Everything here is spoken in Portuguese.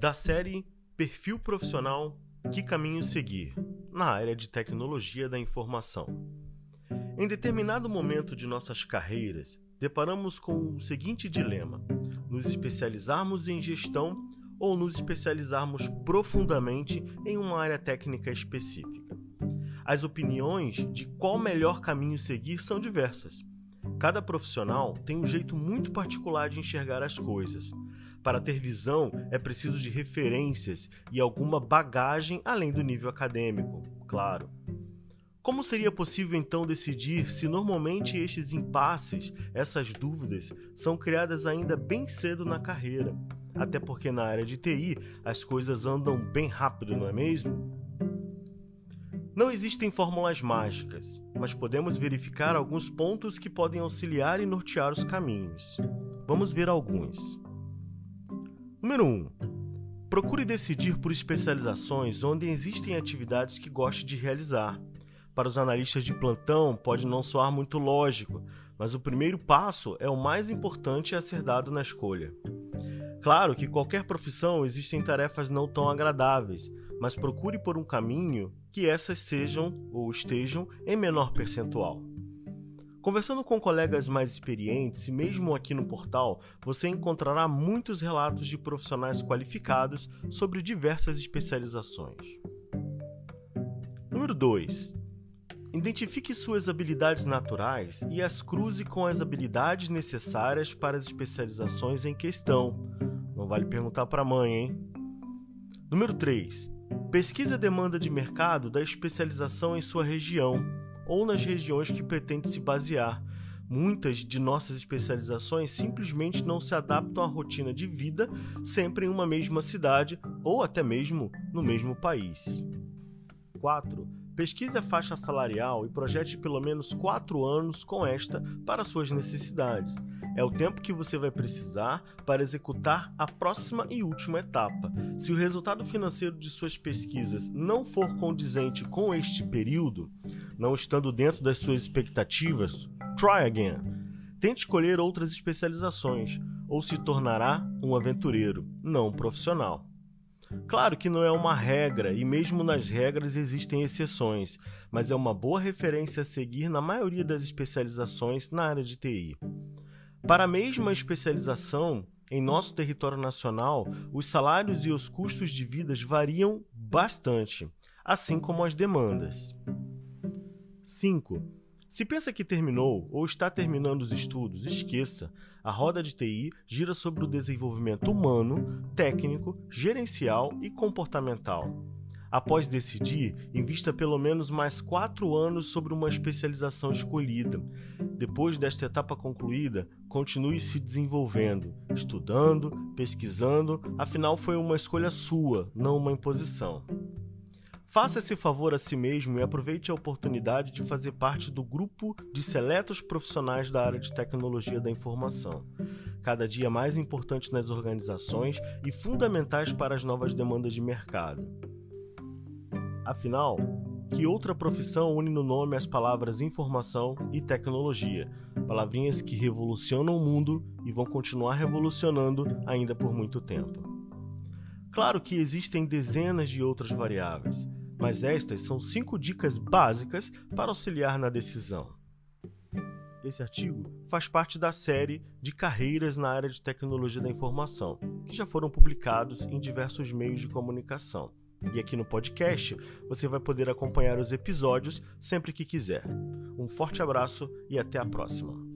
da série Perfil Profissional Que Caminho Seguir na área de tecnologia da informação. Em determinado momento de nossas carreiras, deparamos com o seguinte dilema: nos especializarmos em gestão ou nos especializarmos profundamente em uma área técnica específica. As opiniões de qual melhor caminho seguir são diversas. Cada profissional tem um jeito muito particular de enxergar as coisas. Para ter visão, é preciso de referências e alguma bagagem além do nível acadêmico, claro. Como seria possível então decidir se normalmente estes impasses, essas dúvidas, são criadas ainda bem cedo na carreira? Até porque na área de TI as coisas andam bem rápido, não é mesmo? Não existem fórmulas mágicas, mas podemos verificar alguns pontos que podem auxiliar e nortear os caminhos. Vamos ver alguns. Número 1. Procure decidir por especializações onde existem atividades que goste de realizar. Para os analistas de plantão, pode não soar muito lógico, mas o primeiro passo é o mais importante a ser dado na escolha. Claro que qualquer profissão existem tarefas não tão agradáveis, mas procure por um caminho que essas sejam ou estejam em menor percentual. Conversando com colegas mais experientes e mesmo aqui no portal, você encontrará muitos relatos de profissionais qualificados sobre diversas especializações. Número 2. Identifique suas habilidades naturais e as cruze com as habilidades necessárias para as especializações em questão. Não vale perguntar para a mãe, hein? Número 3. Pesquise a demanda de mercado da especialização em sua região ou nas regiões que pretende se basear. Muitas de nossas especializações simplesmente não se adaptam à rotina de vida sempre em uma mesma cidade ou até mesmo no mesmo país. 4. Pesquise a faixa salarial e projete pelo menos 4 anos com esta para suas necessidades. É o tempo que você vai precisar para executar a próxima e última etapa. Se o resultado financeiro de suas pesquisas não for condizente com este período, não estando dentro das suas expectativas, try again. Tente escolher outras especializações ou se tornará um aventureiro, não um profissional. Claro que não é uma regra e mesmo nas regras existem exceções, mas é uma boa referência a seguir na maioria das especializações na área de TI. Para a mesma especialização, em nosso território nacional, os salários e os custos de vida variam bastante, assim como as demandas. 5. Se pensa que terminou ou está terminando os estudos, esqueça. A roda de TI gira sobre o desenvolvimento humano, técnico, gerencial e comportamental. Após decidir, invista pelo menos mais quatro anos sobre uma especialização escolhida. Depois desta etapa concluída, continue se desenvolvendo, estudando, pesquisando, afinal foi uma escolha sua, não uma imposição. Faça esse favor a si mesmo e aproveite a oportunidade de fazer parte do grupo de seletos profissionais da área de tecnologia da informação, cada dia mais importantes nas organizações e fundamentais para as novas demandas de mercado. Afinal, que outra profissão une no nome as palavras informação e tecnologia, palavrinhas que revolucionam o mundo e vão continuar revolucionando ainda por muito tempo? Claro que existem dezenas de outras variáveis mas estas são cinco dicas básicas para auxiliar na decisão. Esse artigo faz parte da série de carreiras na área de tecnologia da informação, que já foram publicados em diversos meios de comunicação. E aqui no podcast você vai poder acompanhar os episódios sempre que quiser. Um forte abraço e até a próxima!